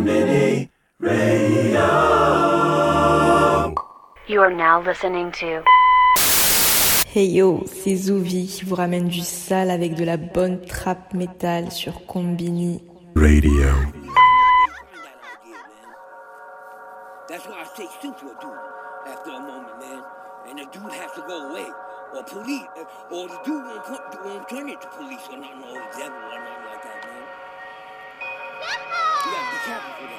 Mini Radio. You are now listening to. Hey yo, c'est Zouvi qui vous ramène du sale avec de la bonne trappe métal sur Combini Radio. That's why I say shoot to a dude after a moment, man. And the dude has to go away. Or police. Uh, or the dude won't, put, won't turn it to police or not, no, devil can't.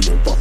to the bar.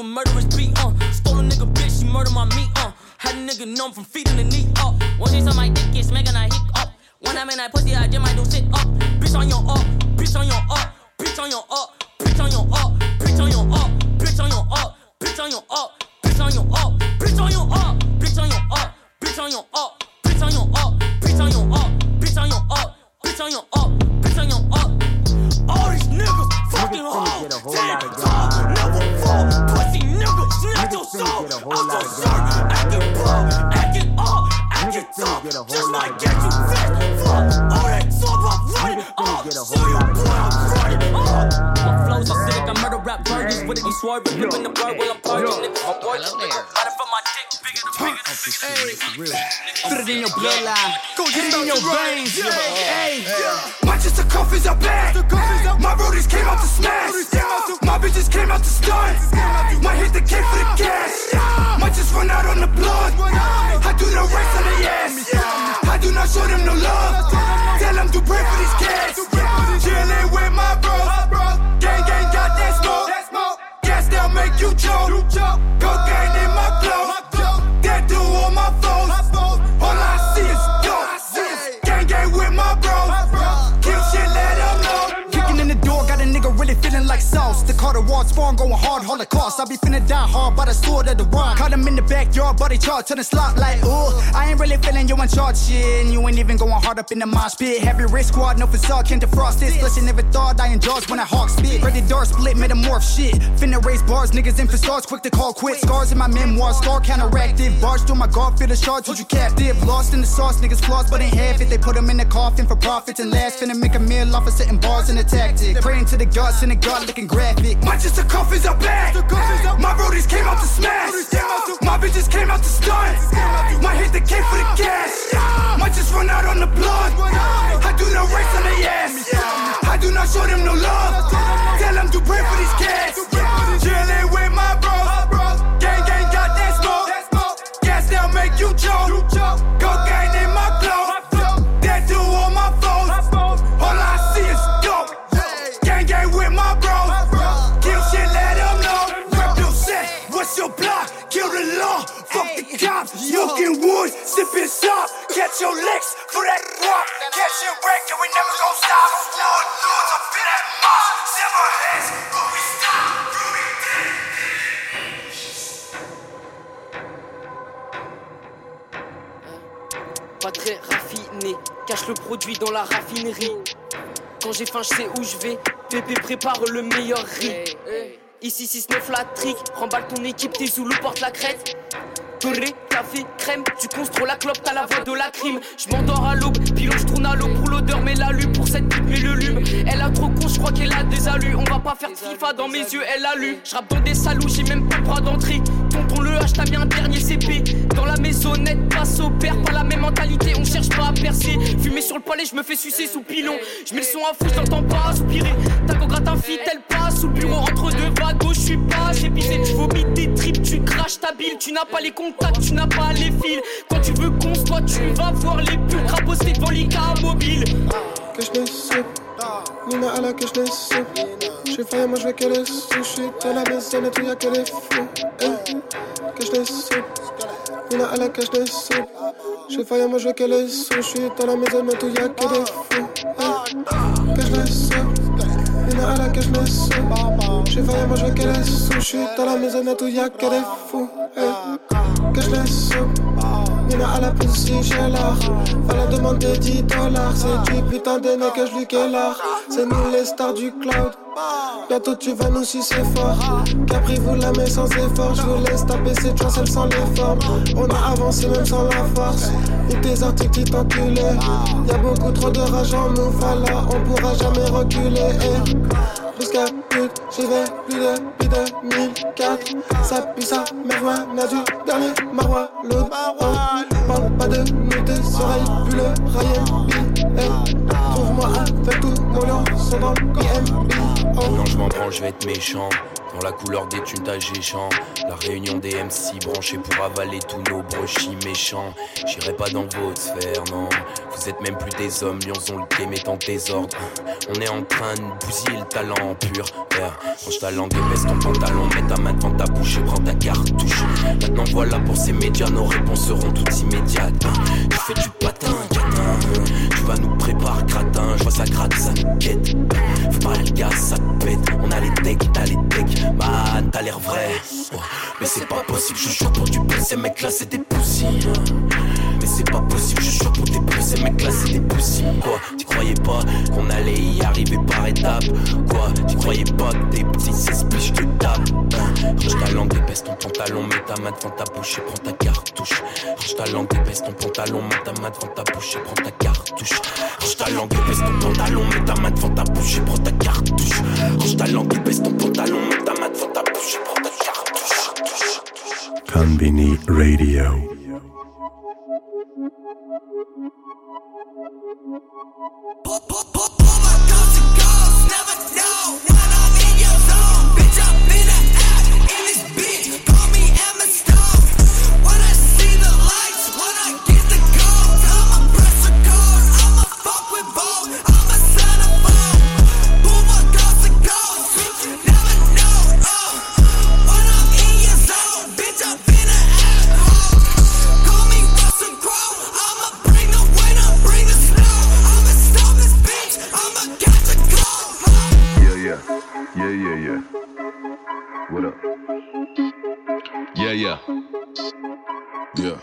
a murderous beat, uh. Stole a nigga bitch, she murdered my meat, uh. Had a nigga numb from feet to the knee. Uh. Once she saw my dick, it's making I hiccup. When I'm in that pussy, I just my do shit, charge to the slot like, ooh. I ain't really feeling you in charge shit. And you ain't even going hard up in the mosh pit. Heavy wrist squad, no facade, can't defrost this. You never thought I enjoys when I hawk spit. Ready door split, metamorph shit. Finna raise bars, niggas in facades, quick to call quit. Scars in my memoirs, scar counteractive. Barge through my guard, feel the shards, hold you captive. Lost in the sauce, niggas flaws, but ain't half it. They put them in the coffin for profits and last. Finna make a meal off of sitting bars and a tactic. Praying to the gods, in the god looking graphic. Manchester coffins are back. My roadies came out to smash. My bitches came out to stun. Might hit the cake for the cash. Might just run out on the blood. I do the race on the ass. I do not show them no love. Tell them to pray for these cats. Chillin' with my bros. Gang, gang, got that smoke. Gas, they'll make you choke. Smoking wood, sipping sop. Catch your licks for that rock. Catch your wreck, and we never gon' stop. Lord, lords up in that mosh. Sever heads, but we stop. Pas très raffiné. Cache le produit dans la raffinerie. Quand j'ai faim, je sais où je vais. Pépé prépare le meilleur riz. Ici 6-9 la trique. Remballe ton équipe, t'es sous le porte la crête. Doré, café, crème, tu contrôles la clope, t'as la voix de la crime. Je m'endors à l'aube, pilon, je tourne à l'eau pour l'odeur, mais la lue pour cette pipe, mais le lume. Elle a trop con, je crois qu'elle a des alus. On va pas faire de FIFA dans mes yeux, elle a lu. Je dans des salous, j'ai même pas le droit d'entrée. Tonton le H, t'as bien un dernier CP. Dans la maisonnette, passe au père, pas la même mentalité, on cherche pas à percer. Fumer sur le palais, je me fais sucer sous pilon. Je mets le son à fou, j'entends pas soupirer. T'as qu'au gratin fit, elle passe sous le bureau entre deux vagues, je suis pas épisé. Tu vomis tes tripes, tu craches ta bile, tu n'as pas les contacts, tu n'as pas les fils. Quand tu veux qu'on soit, tu vas voir les putes rapostés devant mobile. que je Nina à la que je sais J'ai failli moi je veux que les sushis Dans la maison et tout y'a que les fous eh que je soupe. Il a à la cache des sous. J'ai failli me jouer qu'elle est sous. J'suis dans la maison, mais tout y'a des fous. Hein? Je a à la cache des sous. J'ai failli à me jouer qu'elle est sous. J'suis dans la maison, mais tout y'a que des fous. Hein? À la j'ai l'art. Fallait demander 10 dollars. C'est du putain de nez que je lui. C'est nous les stars du cloud. Bientôt tu vas nous sucer fort. Capri vous la met sans effort. Je vous laisse taper cette chance, elle sans les formes. On a avancé même sans la force. Et tes articles qui t'enculaient. Y'a beaucoup trop de rage en nous, voilà. On pourra jamais reculer. eh. Jusqu'à pute, j'y vais plus depuis 2004. Ça pue ça, Merwa n'a du dernier Marwa l'autre. Pas de nous, tes oreilles, plus le. Eh, Trouve-moi avec tout mon lion, dans le IMB. Oh, m'en branle, je vais être méchant. Dans la couleur des thunes, t'as géchant. La réunion des MC branchés pour avaler tous nos brochis méchants. J'irai pas dans votre sphère, non. Vous êtes même plus des hommes, lions ont le game en désordre. On est en train de bousiller le talent pur. Père, range ta langue baisse ton pantalon. Mets ta main devant ta bouche et prends ta cartouche. Maintenant voilà pour ces médias, nos réponses seront toutes immédiates. Tu fais du patin. Vas nous préparer, gratin. Je vois ça gratte, ça quête. Faut pas le gaz, ça pète. On a les techs, t'as les techs. Man, t'as l'air vrai. Mais c'est pas possible, je jure pour du peu. Ces mecs là, c'est des poussies. Mais c'est pas possible, je pour des peu. Ces mecs là, c'est des poussies. Quoi, tu croyais pas qu'on allait y arriver par étapes? Quoi, tu croyais pas que des petits s'expliquent, je te tape. Range ta langue, épaisse ton pantalon, mets ta main devant ta bouche et prends ta cartouche. Range ta langue, épaisse ton pantalon, mets ta main devant ta bouche et prends ta cartouche. Range ta langue, épaisse ton pantalon, mets ta main devant ta bouche et prends ta cartouche. Range ta langue, épaisse ton pantalon, mets ta main devant ta bouche et prends ta cartouche. Conbini Radio. Pop, pop, pop, pop. What up? Yeah, yeah. Yeah.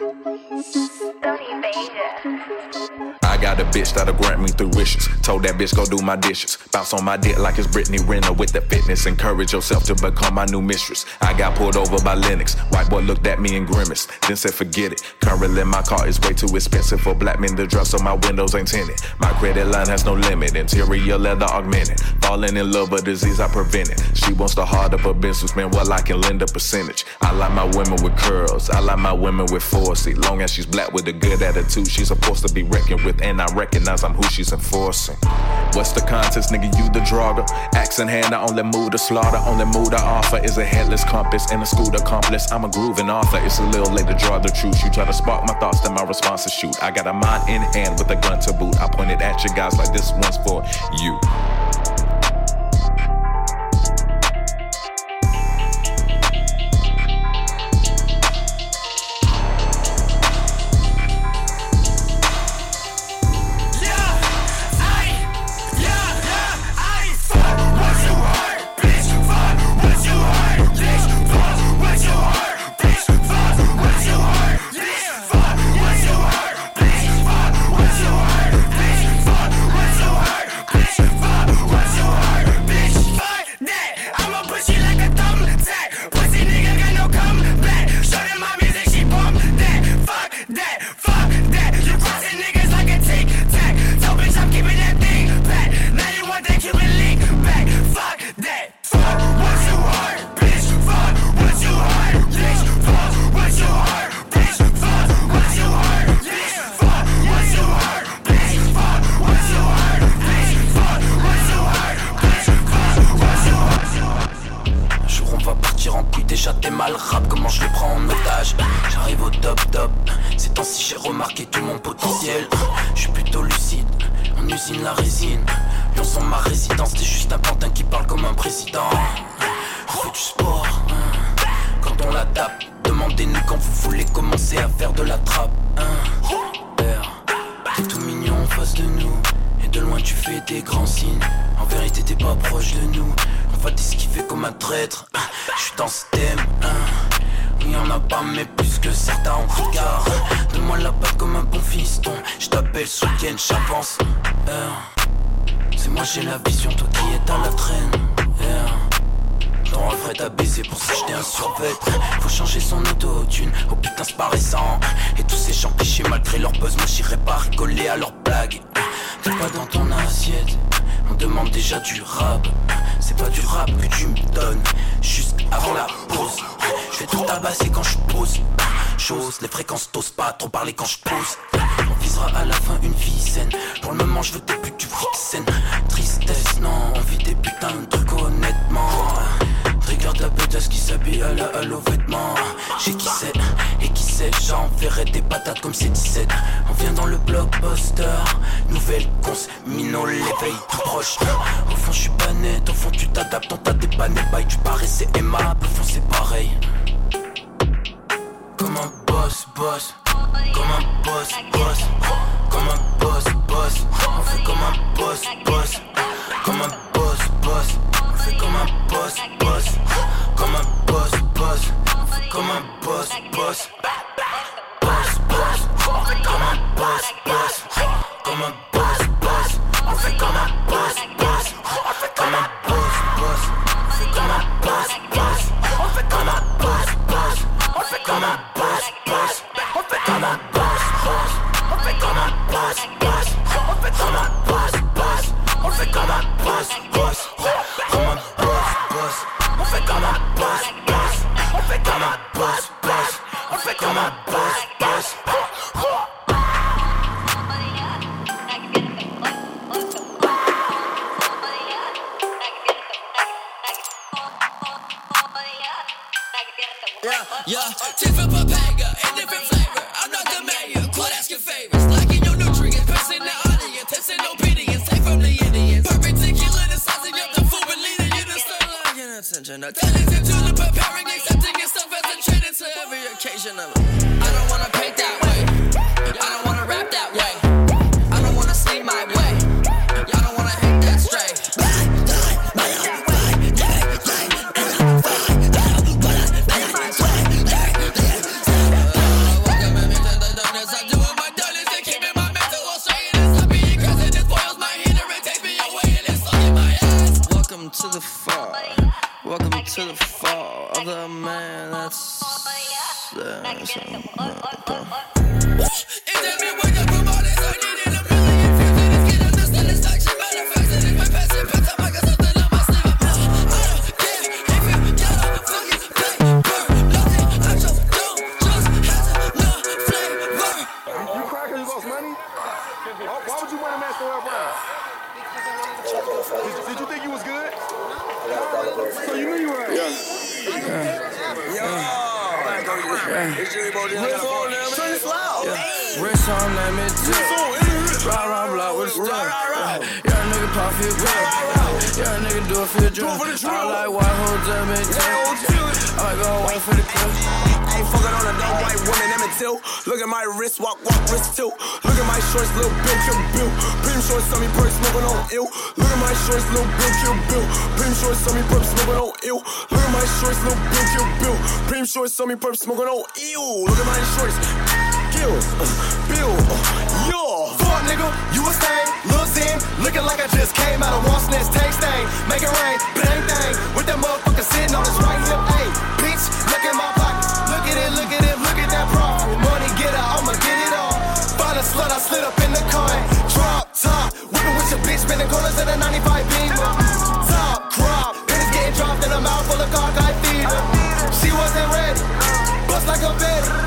I got a bitch that'll grant me three wishes. Told that bitch go do my dishes. Bounce on my dick like it's Brittany Renner with the fitness. Encourage yourself to become my new mistress. I got pulled over by Lennox. White boy looked at me and grimaced. Then said forget it. Currently my car is way too expensive for black men to drive, so my windows ain't tinted. My credit line has no limit. Interior leather augmented. Falling in love, a disease I prevented. She wants the heart of a businessman. Well, I can lend a percentage. I like my women with curls. I like my women with force. Long as she's black with a good attitude, she's supposed to be reckoned with. And I recognize I'm who she's enforcing. What's the contest, nigga? You the drugger. Axe in hand, I only move to slaughter. Only move to offer is a headless compass and a scooter accomplice. I'm a grooving author. It's a little late to draw the truth. You try to spark my thoughts, then my response is shoot. I got a mind in hand with a gun to boot. I pointed at you guys like this one's for you. J'ai la vision toi qui es à la traîne. Un vrai t'as baisé pour s'acheter un survêt. Faut changer son auto-tune, oh putain c'est pas récent. Et tous ces gens clichés malgré leur buzz Moi j'irai pas rigoler à leurs blagues T'es pas dans ton assiette On demande déjà du rap. C'est pas du rap que tu me donnes Juste avant la pause. Je vais tout tabasser quand je pose. Chose, les fréquences t'osent pas trop parler quand je pose à la fin une vie saine. Pour le moment, je veux plus que tu saine. Tristesse, non, envie des putains de trucs honnêtement. Trigger de la qui s'habille à la halo vêtements. J'ai qui sait, et qui sait, j'enverrai des patates comme c'est 17. On vient dans le blockbuster, nouvelle cons, mino l'éveil tout proche. Au fond, je suis pas net, au fond, tu t'adaptes, on t'a dépanné, bye, tu parais, c'est aimable, au fond, c'est pareil. Comme un boss, boss. Comme un boss, boss, comme un boss, boss. On fait comme un boss, boss, comme un boss, boss. On fait comme un boss, boss, comme un boss, boss. On comme un boss. Boss, 什么 Look at my wrist, walk, walk, wrist tilt. Look at my shorts, little bill, kill bill. Pim shorts, on me perk, smoking on ill. Look at my shorts, little bill, kill bill. Pim shorts, on me perk, smoking on ill. Look at my shorts, little bill, kill bill. Pim shorts, on me perk, smoking on ill. Look at my shorts, kill, uh, bill, uh, yo. Fuck nigga, you a stain, Lil Zin, looking like I just came out of Wasp Nest, tank stain, make it rain, bang bang, with that motherfucker sitting on his right hip, ayy, bitch, look at my pocket, look at it, look at it, look at that profit, get out, I'ma get it all, find a slut, I slid up in the car, drop top, whipping with your bitch, spinning corners in a 95 Beamer, top crop, pennies getting dropped in a mouth full of cockeyed fever, she wasn't ready, bust like a Betty,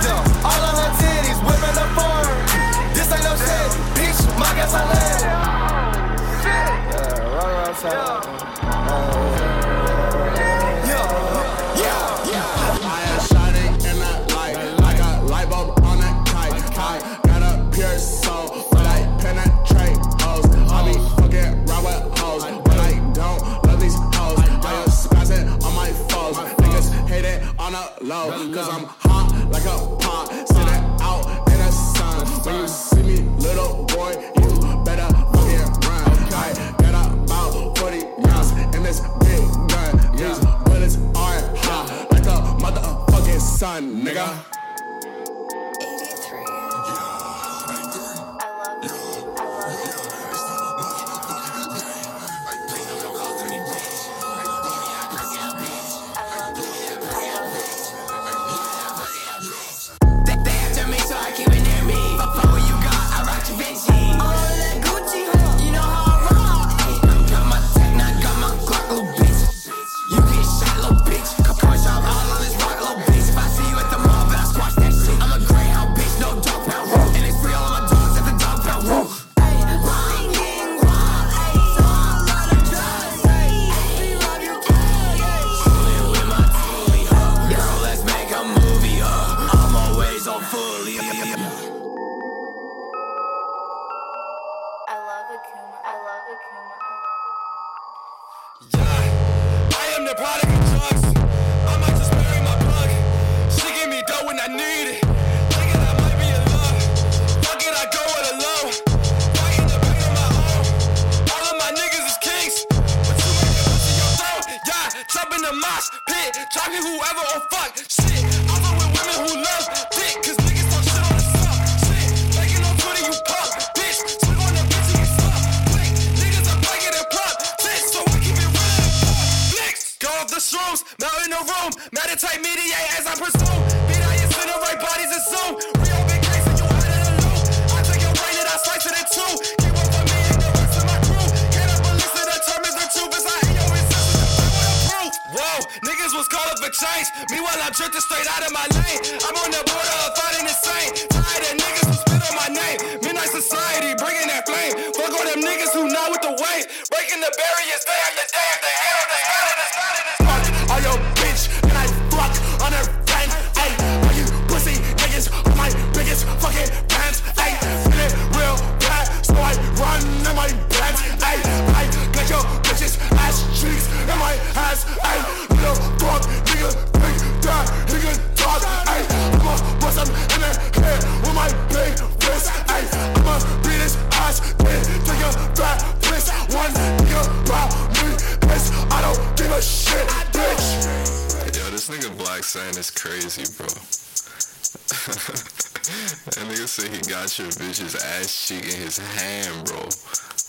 his hand, bro.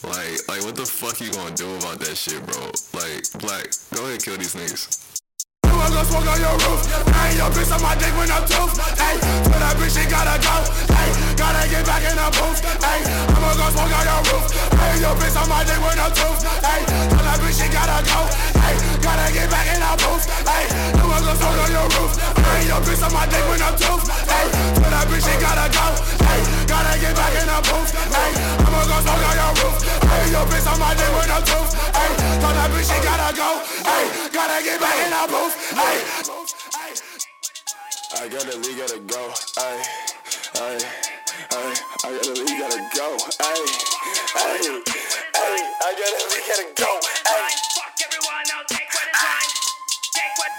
Like, like, what the fuck you gonna do about that shit, bro? Like, Black, go ahead, kill these niggas. I'ma go smoke on your roof. Hey, your bitch on my dick when I'm tooth. Hey, tell that bitch she gotta go. Hey, gotta get back in the booth. Hey, I'ma go smoke on your roof. Hey, your bitch on my dick when I'm tooth. Hey, tell that bitch she gotta go. Hey, gotta get back in the booth. Hey, I'ma go smoke on your roof. Hey, your bitch on my dick when I'm tooth. Hey, tell that bitch she gotta go. Hey, gotta get back in the booth. Hey, I'ma go smoke on your roof. Hey, your bitch on my dick when I'm tooth. Hey, tell that bitch she gotta go. Hey, gotta get back in the booth. Hey. I gotta leave, gotta go. Ay, ay, ay. I gotta leave, gotta go. Ay, ay, ay. I gotta leave, gotta go. Ay. Fuck everyone, I'll take what is mine. Take what.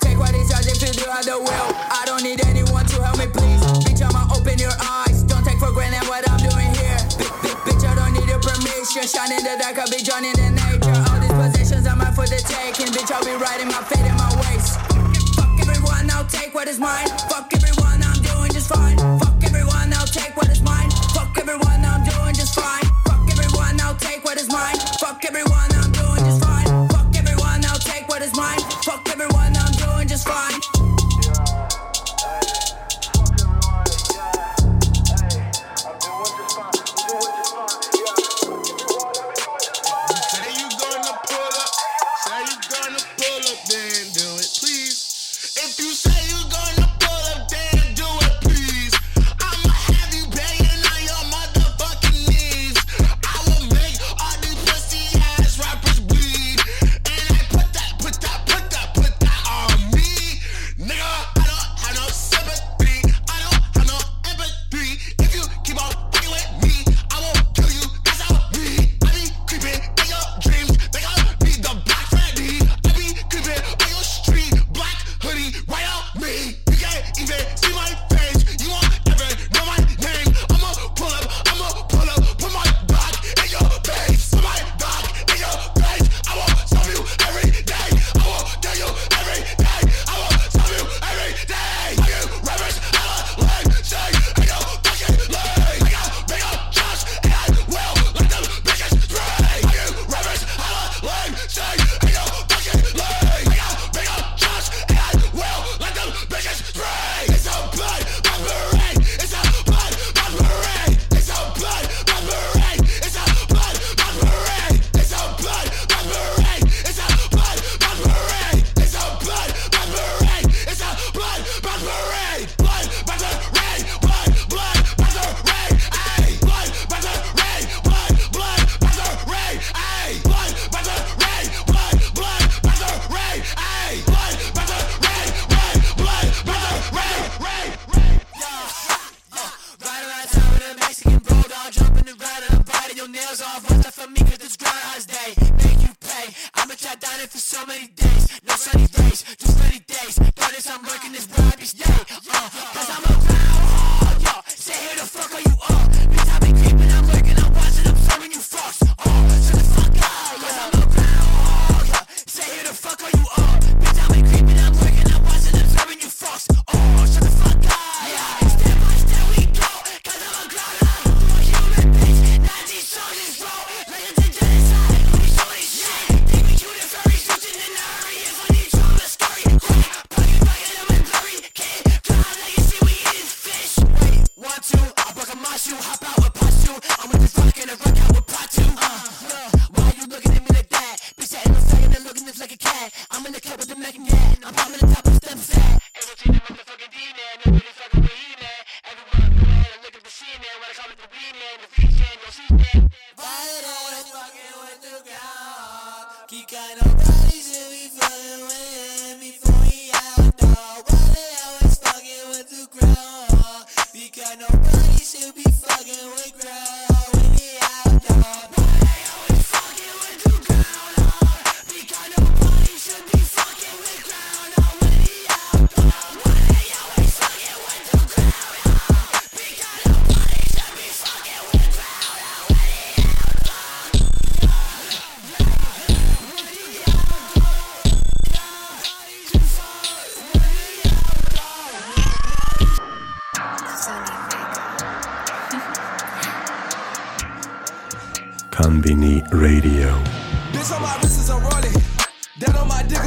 Take what is yours if you do have the will. I don't need anyone to help me, please. Bitch, I'ma open your eyes. Don't take for granted what I'm doing here. Bi- bi- bitch, I don't need your permission. Shine in the dark, I'll be joining the nature. For the taking. Bitch, I'll be riding my fate in my waist. Fuck everyone, I'll take what is mine. Fuck everyone, I'm doing just fine. Fuck everyone, I'll take what is mine. Fuck everyone, I'm doing just fine. Fuck everyone, I'll take what is mine. Fuck everyone, I'm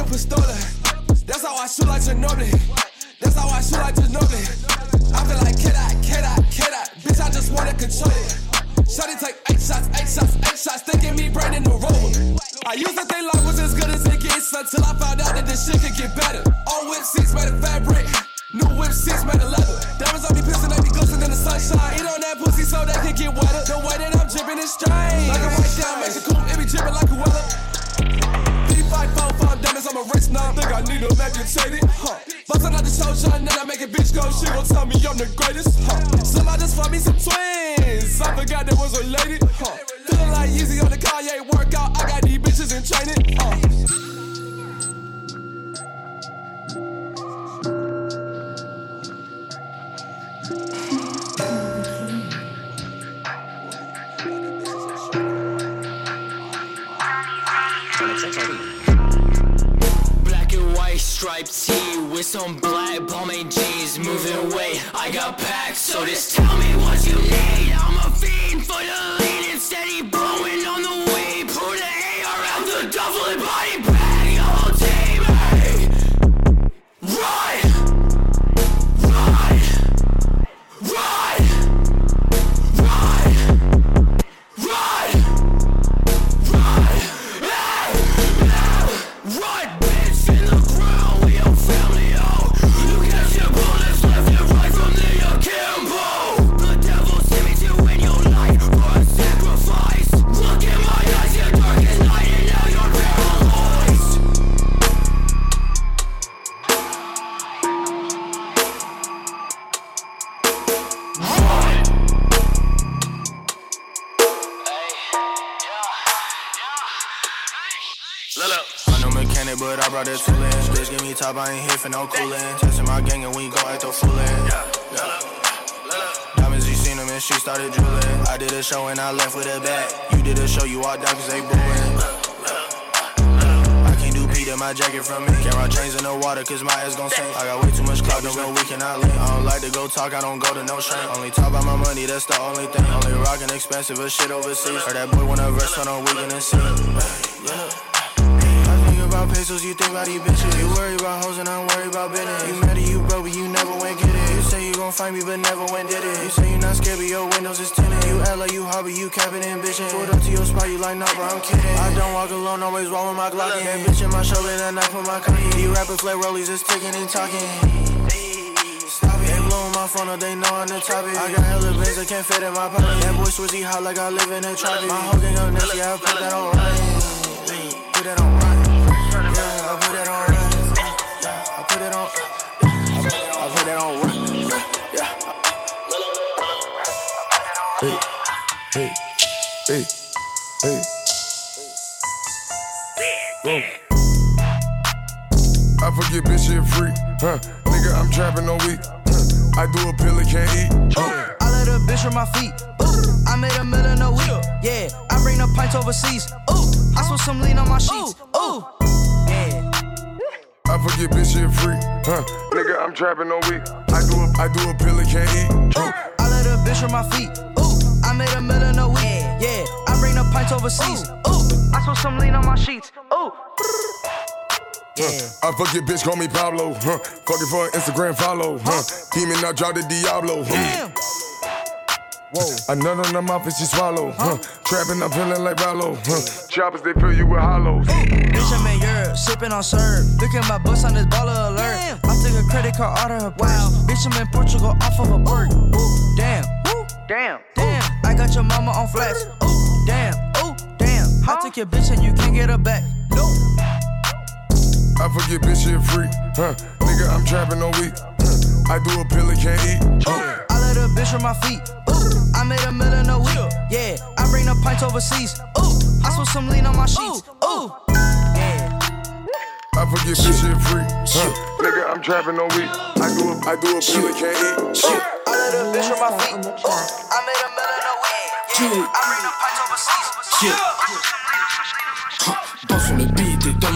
pistola. That's how I shoot like Ginobili. That's how I shoot like Ginobili. I feel like kid I, kid I, kid I. Bitch, I just wanna control it. Shawty take eight shots, eight shots, eight shots, thinking me branding the rover. I used to think life was as good as it gets until I found out that this shit could get better. All whip seats made of fabric. New whip seats made of leather. Diamonds on me pissing, they be glistening in the sunshine. Eat on that pussy so they can get wetter. The way that I'm dripping is strange. Like a white down Mexico, it be dripping like a weather. Diamonds, I'm a rich now. Think I need meditate it, huh? Bustin' out the show, shine, then I make a bitch go. She gon' tell me I'm the greatest, huh? Somebody just find me some twins. I forgot there was lady, huh? Feeling like easy on the Kanye workout. I got these bitches in training, huh? White striped tee with some black pomade jeans. Moving weight, I got packs, so just tell me what you need. I'm a fiend for the lean and steady blowing on the I ain't here for no coolin'. Testing my gang and we gon' act a fool in. Diamonds, you seen them and she started drooling. I did a show and I left with a bag. You did a show, you walked out cause they booing. I can't do Peter, my jacket from me. Can't rock chains in the water cause my ass gon' sink. I got way too much clout, no way we cannot link. I don't like to go talk, I don't go to no shrink. Only talk about my money, that's the only thing. Only rockin' expensive as shit overseas. Heard that boy wanna verse on a weekend and see. Yeah. About pesos, you think about these bitches. You worry about hoes and I'm worried about business. You mad at you broke, but you never went get it. You say you gon' find me, but never went did it. You say you not scared, but your windows is tinted. You act like you but you capping ambition. Pulled up to your spot, you like, nah, bro, I'm kidding. I don't walk alone, always walk with my Glock. That bitch in my shoulder, that knife on my cocky. You rapping flat rollies, just ticking and talking. They blowing my phone up, they know I'm the topic. I got hella bands, I can't fit in my pocket. That boy switchy hot like I live in a tropic. My whole gang up nasty, I put that on. Put that on hey, hey. Whoa. I forget bitch shit free, huh? Nigga, I'm trapping all week. Huh. I do a pill and can't eat. Huh. I let a bitch on my feet. Ooh, I made a million a week. Yeah, I bring the pints overseas. Ooh, I spilled some lean on my sheets. Ooh, yeah. I forget bitch shit free, huh? Nigga, I'm trapping all week. I do a, I do a pill and can't eat. Huh. I let a bitch on my feet. Ooh, I made a million a week. Yeah, I bring the pints overseas. Ooh, I spilled some lean on my sheets. Ooh. Huh. I fuck your bitch, call me Pablo. Huh. Fucking for an Instagram follow. Huh. Demon, I drop the Diablo. Huh. Whoa. I nut on the mouth and she swallow. Huh. Trapping, I'm feeling like Rollo. Huh. Choppers, they fill you with hollows. Bitch, I'm in Europe, sipping on syrup. Look at my bus on this baller alert. I took a credit card out of her purse. Bitch, I'm in Portugal off of a bird. Damn. Damn. Damn. I got your mama on flash. Ooh, damn, ooh, damn. I took your bitch and you can't get her back. No. I forget bitch shit free, huh? Nigga, I'm trapping all week. Huh? I do a pill and can't eat. Ooh, I let a bitch on my feet. Ooh, I made a million a week. Yeah, I bring the pints overseas. Ooh, I switch some lean on my sheets. Ooh, I forget bitch shit free, huh? Nigga, I'm trapping all week. I do a, I do a pill and can't eat. Ooh, I let a bitch on my feet. Ooh, I made a million a week. Yeah, I bring the pints overseas. Yeah. Dans sur le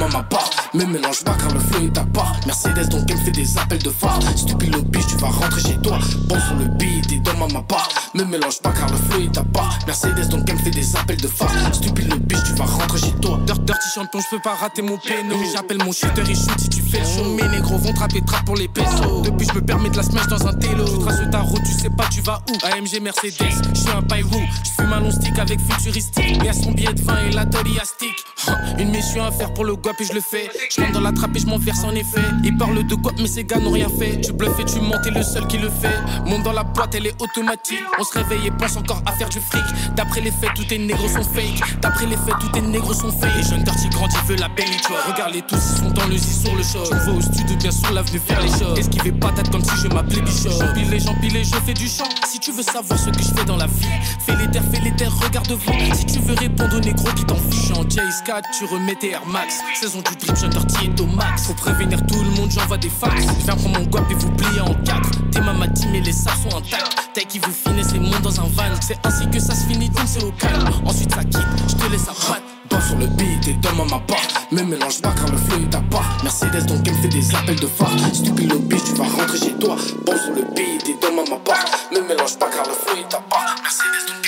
et part Me mélange pas car le flow est à part Mercedes donc elle fait des appels de phare Stupide le bitch tu vas rentrer chez toi Bon sur le beat et demande ma part Me mélange pas car le flow est à part Mercedes donc elle fait des appels de phare Stupide le bitch tu vas rentrer chez toi Dirt, Dirty champion, je peux pas rater mon péno. J'appelle mon shooter, il shoot si tu fais le show. Mes négros vont trapper trap pour les pesos. Depuis, je me permets de la smash dans un télo. Tu traces ta route, tu sais pas, tu vas où. AMG Mercedes, je suis un paille Je fume un long stick avec futuristique. Et à son billet de vin et la tolly à stick. Une mission à faire pour le je le fais. Je rentre dans la trappe et je m'en verse en effet. Ils parlent de guap, mais ces gars n'ont rien fait. Tu bluffes et tu t'es le seul qui le fait. Monte dans la boîte, elle est automatique. On se réveille et pense encore à faire du fric. D'après les faits, tous tes négros sont fake. D'après les faits, tous tes négros sont fake. Les jeunes dirty grandis veulent la belle tu vois. Regarde-les tous, ils sont dans le zi sur le show. Je me vois au studio, bien sûr, l'avenue faire les choses. Esquiver patate comme si je m'appelais Bichot? J'empilais, j'empilais, je fais du chant. Si tu veux savoir ce que je fais dans la vie, fais les terres, fais les terres, regarde devant. Si tu veux répondre aux négros qui t'en fichent, en Chase 4, tu remets tes Air Max. Saison du drip, dirty est au max. Faut prévenir tout le monde, j'envoie des fax. Viens prendre mon guap et vous plier en quatre. T'es ma matin, mais les sacs sont intacts. T'es qui vous finissez les mondes dans un van. C'est ainsi que ça se finit, donc c'est au calme. Ensuite, ça quitte, je te laisse à patte. Dans sur le beat et donne-moi ma part Me mélange pas car le flow est à part Mercedes donc elle me fait des appels de phare Stupide le bitch tu vas rentrer chez toi Bon sur le beat et donne-moi ma part Me mélange pas car le flow est à part Mercedes donc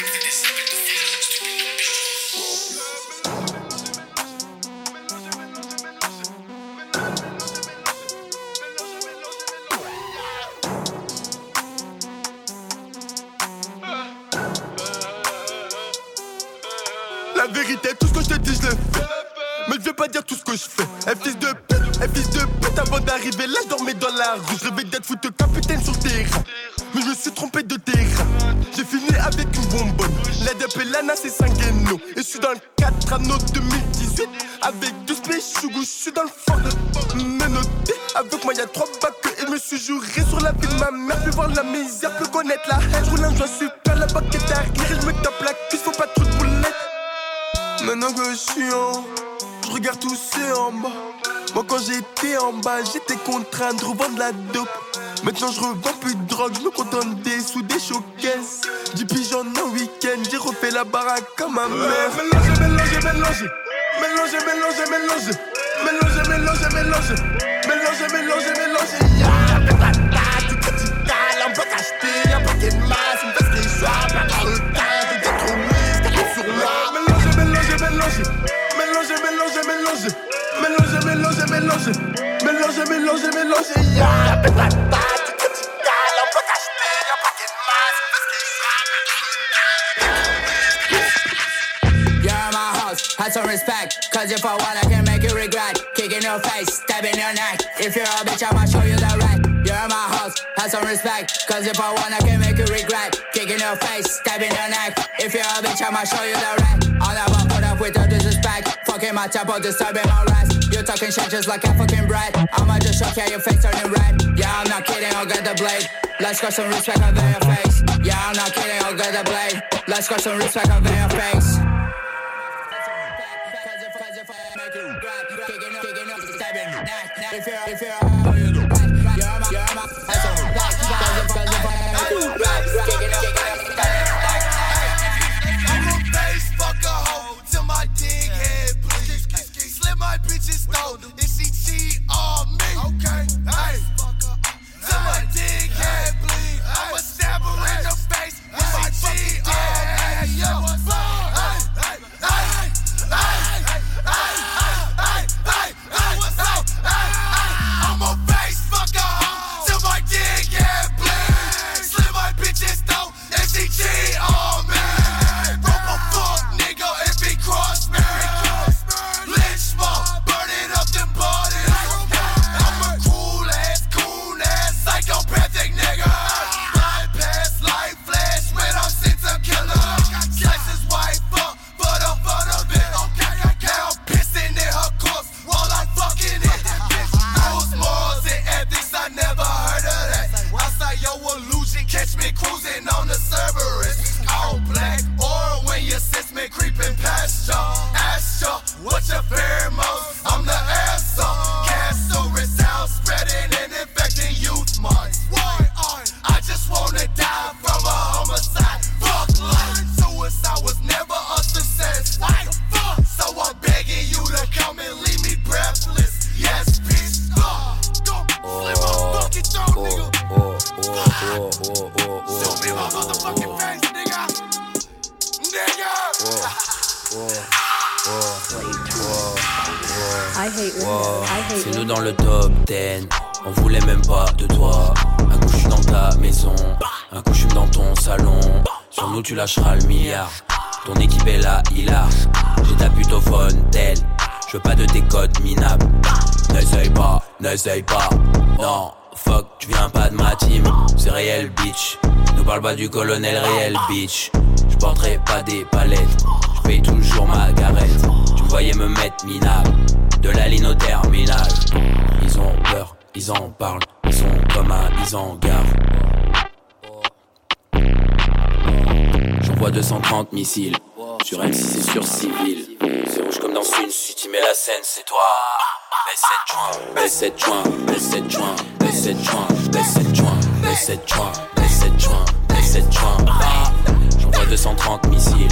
tout ce que je te dis, je le fais. Mais je veux pas dire tout ce que je fais. Eh fils de pute, eh fils de pute, avant d'arriver là, je dormais dans la rue. Je rêvais d'être foot capitaine sur terrain. Mais je me suis trompé de terrain. J'ai fini avec une bonbonne. La DP Lana, c'est Sangueno. Et je suis dans le 4 anneaux 2018. Avec deux spéchougous, je suis dans le fort. Menotté, avec moi, y'a trois bacs. Et je me suis juré sur la vie de ma mère. Plus voir la misère, plus connaître la. Je roule un joint super, Maintenant que je regarde tous ceux en bas. Moi quand j'étais en bas, j'étais contraint de revendre la dope. Maintenant je revends plus de drogue, je me contente des sous des showcases. Du pigeon en week-end, j'ai refait la baraque comme ma mère. Mélanger, mélanger, mélanger. Mélanger, mélanger, mélanger. Mélanger, mélanger, mélanger. Mélanger, mélanger, mélanger. Ya, patata, du capital, un bloc acheté, un paquet de masse, une veste choix, mélanger, mélanger. Mélanger, mélanger, mélanger. Mélanger, mélanger, mélanger. Mélanger, mélanger, choix, You're my house, have some respect. Cause if I want, I can make you regret. Kick in your face, stab in your neck. If you're a bitch, I'ma show you the right. You're my house, have some respect. Cause if I want, I can make you regret. Kick in your face, stab in your neck. If you're a bitch, I'ma show you the right. Fucking my tempo, disturbing my rest. You're talking shit just like a fucking brat. I'ma just shock yeah, your face turning red. Yeah, I'm not kidding, I'll get the blade. Let's got some respect over your face. Yeah, I'm not kidding, I'll get the blade. Let's got some respect over your face. If you're, if you're, you're my, you're my, I you rap, kicking Sur nous, tu lâcheras le milliard. Ton équipe est là, il a. J'ai ta pute au fontaine. Je veux pas de tes codes minables. N'essaye pas, n'essaye pas. Non, fuck, tu viens pas de ma team. C'est réel, bitch. Ne parle pas du colonel réel, bitch. Je porterai pas des palettes. Je paye toujours ma garette. Tu voyais me mettre minable. De la ligne au terminal. Ils ont peur, ils en parlent. Ils sont comme un, ils en gavent. J'envoie 230 missiles sur M6 c'est sur civil. C'est rouge comme dans une, si tu mets la scène, c'est toi. Les 7 juin, les 7 juin, les 7 juin, les 7 juin, les 7 juin, les 7 juin, les 7 juin. J'envoie 230 missiles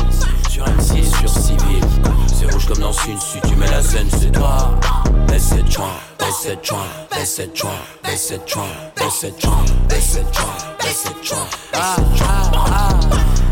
sur M6 sur civil. C'est rouge comme dans une, si tu mets la scène, c'est toi. Les 7 juin, les 7 juin, les 7 juin, les 7 juin, les 7 juin, les 7 juin, les 7 juin, les 7 juin.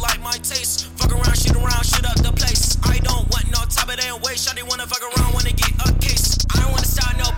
like my taste. Fuck around, shit around, shit up the place. I don't want no top, of ain't waste. Shawty wanna fuck around, wanna get a case. I don't wanna start no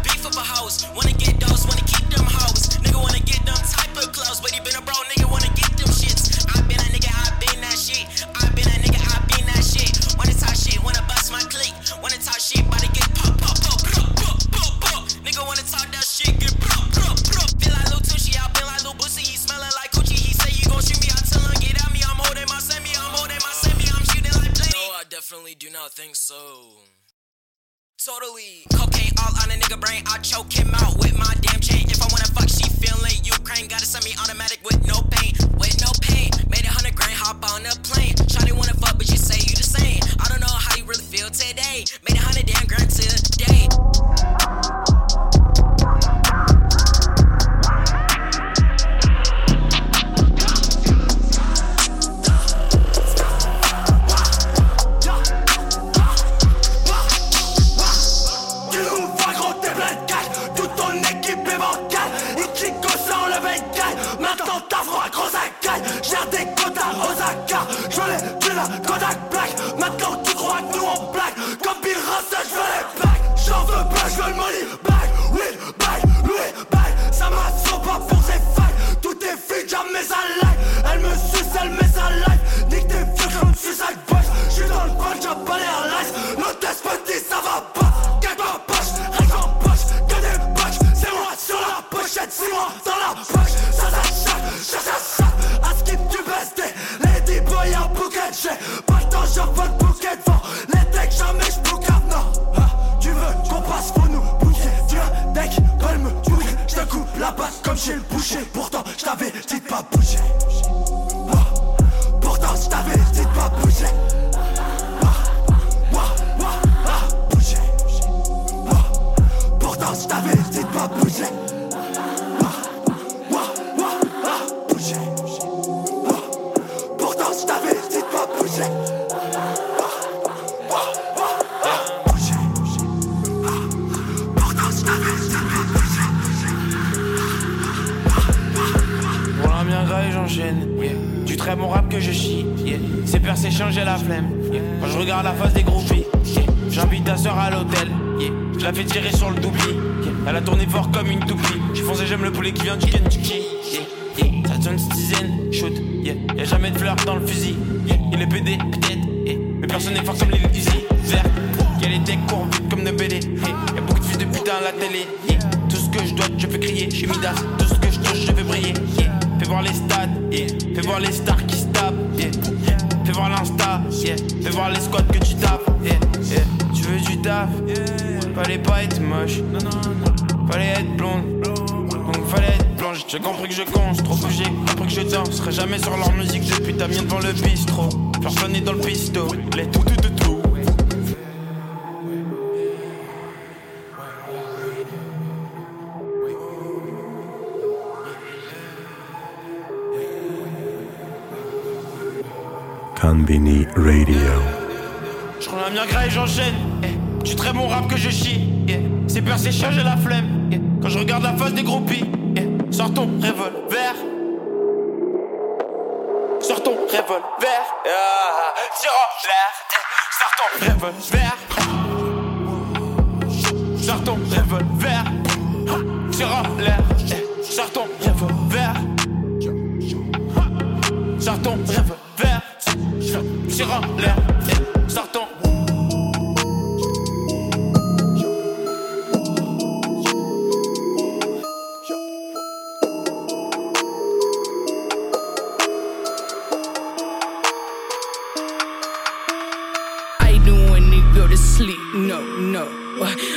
Conbini Radio. Je prends la mienne et j'enchaîne. Eh, Du très bon rap que je chie. Yeah. C'est c'est chargé la flemme. Yeah. Quand je regarde la face des groupies. Yeah. Sors ton revolver. Sors ton revolver. Ah, tire en l'air. Eh, Sors ton revolver. Sors ton revolver. En l'air. Eh, Sors ton revolver. Tire en l'air. To sleep, no, no.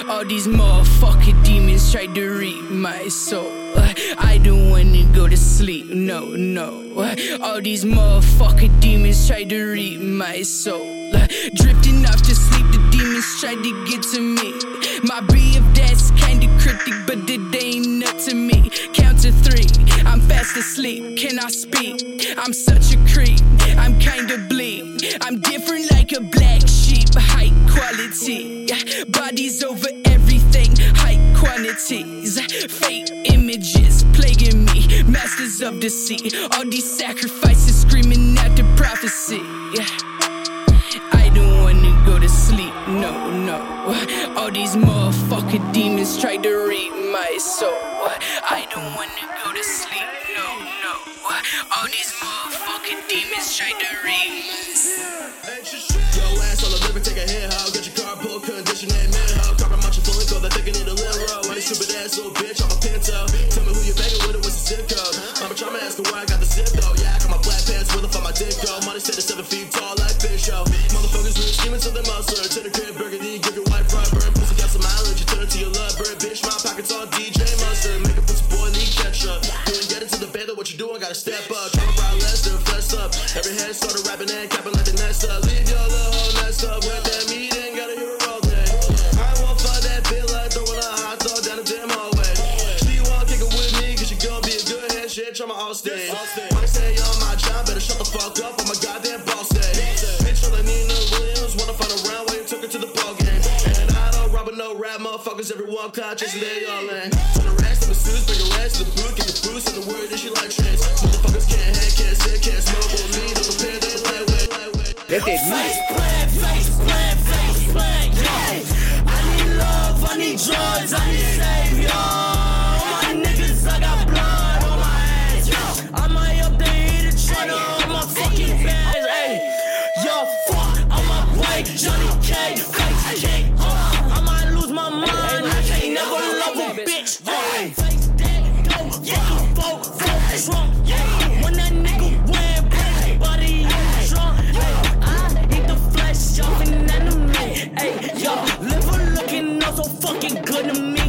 All these motherfucking demons try to read my soul. No, no. All these motherfucking demons try to read my soul. Drifting off to sleep, the demons try to get to me. My BF that's kinda cryptic, but it ain't up to me. Count to three, I'm fast asleep. Can I speak? I'm such a creep. I'm kinda bleak. I'm different like a black sheep, high quality. Bodies over everything, high quantities. Of deceit. All these sacrifices screaming out the prophecy. I don't wanna go to sleep, no, no. All these motherfucking demons try to read my soul. I don't wanna go to sleep, no, no. All these motherfucking demons try to read my soul. Yo, ass on the liver, take a hit, how get your car pulled, condition that man, how carbon much you fully they're thinking it a little row. Ain't stupid ass little bitch, I'm asking where I got the zip though. Yeah, I got my black pants, where the fuck my dick go. Money said it's seven feet tall like fish show. Motherfuckers really screaming something muscle. Motherfuckers, everyone conscious, and they all in. Turn the racks to the suits, bring the racks to the booth, get the boost, and the word that she like trans. Motherfuckers can't hang, can't sit, can't smoke, or me, don't prepare, they play with. Let it face fucking good to me.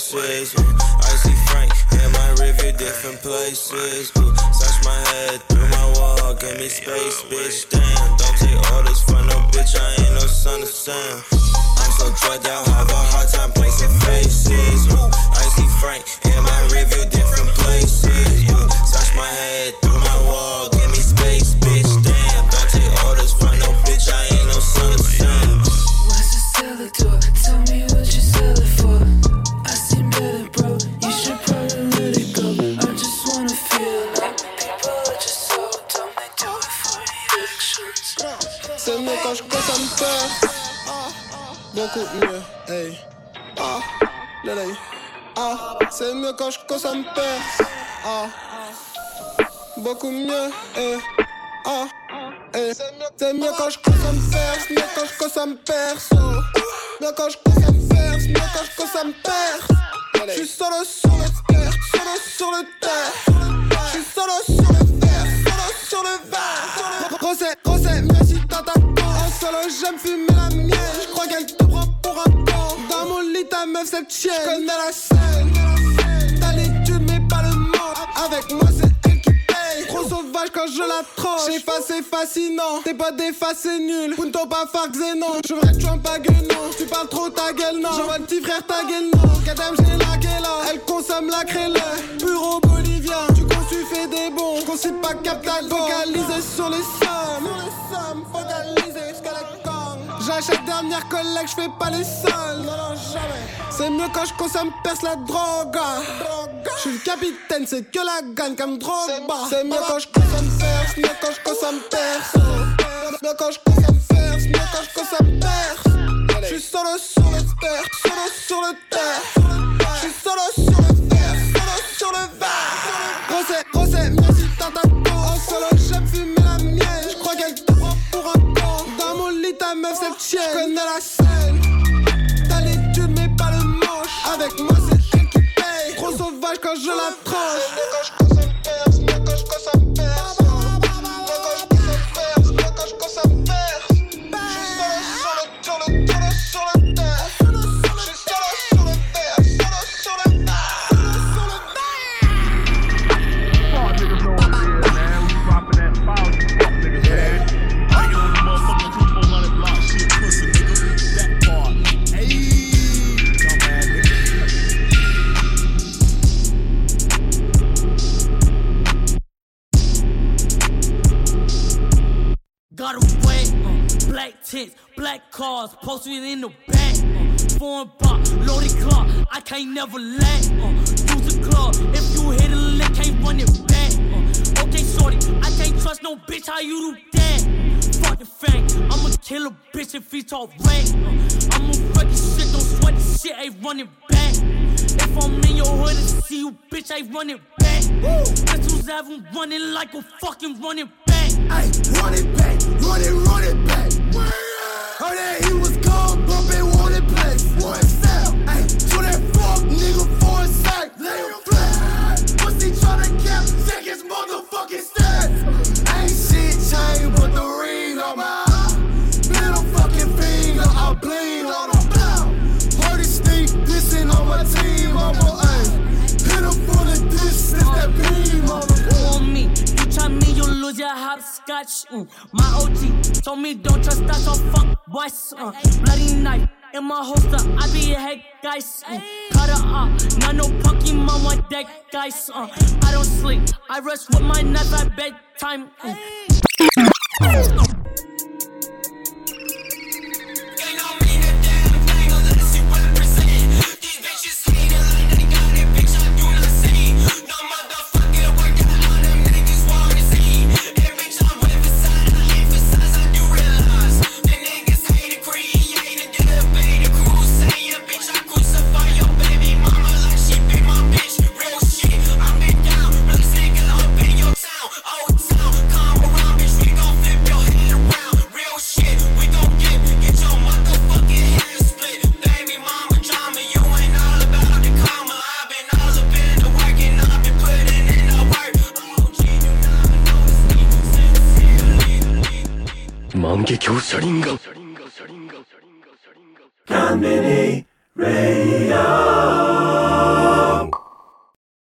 I see Frank in my review, different places. Sash my head through my wall, give me space, bitch. Damn, don't take orders from no bitch, I ain't no son of Sam. I'm so drugged, I have a hard time placing faces. I see Frank in my review, different places. Sash my head through beaucoup mieux. Hey. Ah, lélé. Ah, c'est mieux quand je consomme perce. Ah, beaucoup mieux. Hey. Ah, hey. c'est mieux quand je consomme perce. Mieux quand je consomme perso. Mieux quand je consomme perce. Mieux quand je consomme perce. Je suis solo sur le terre. Solo sur le terre. Je suis solo sur le terre. Solo sur le verre. Rosé, rosé, merci tata. En solo, j'aime fumer la mienne. Je crois qu'elle pour un con. Dans mon lit, ta meuf, cette chienne. J'connais la scène. T'as l'étude, mais pas le mot. Avec moi, sauvage quand je la tranche. J'ai c'est fascinant. T'es pas c'est nul. Punto pas farc, non. Je vrai tu pas non. Tu parles trop, ta gueule, non. J'envoie le petit frère, ta gueule, non. Kadam, j'ai la gueule, Elle consomme la crêle. Bureau bolivien. Tu conçus, fais des bons. Conçus pas capital. Focalisé sur les sommes. Sur les sommes, focalisé jusqu'à la con. J'achète dernière collègue, je fais pas les sols. Non, non, jamais. C'est mieux quand je consomme, perce la drogue. Je suis le capitaine, c'est que la gagne comme drogue. C'est mieux quand je consomme, perce. Mieux quand je consomme, perce. Mieux quand je consomme, perce. Mieux quand je consomme, perce. Je suis solo sur le terre, solo sur le terre. Je suis solo sur le terre, solo sur le verre. Rosé, rosé, merci dans ta peau. En solo, j'aime fumer la mienne. Je crois qu'elle te prend pour un con. Dans mon lit, ta meuf, cette chienne. J'connais la scène. Avec moi, c'est elle qui paye. Trop sauvage quand je la cars, posted in the back. Uh, foreign pop, loaded clock, I can't never lack. Uh, use a club, if you hit a lick, can't run it back. Uh, okay, shorty, I can't trust no bitch, how you do that? Fucking fang, I'ma kill a bitch if he talk rank. Uh, I'ma wreck his shit, don't sweat the shit, ain't running back. If I'm in your hood and see you, bitch, I run it back. Pistols have him running like a fucking running back. Ay, run it back, run it, run hopscotch. Mm. My OG told me don't trust that, so fuck boys. Uh. Bloody knife in my holster, I be a head guys. Mm. Cut her off, not no Pokemon one deck guys. Uh. I don't sleep, I rush with my knife at bedtime. Mm. 響車輪がコンビニレイヤー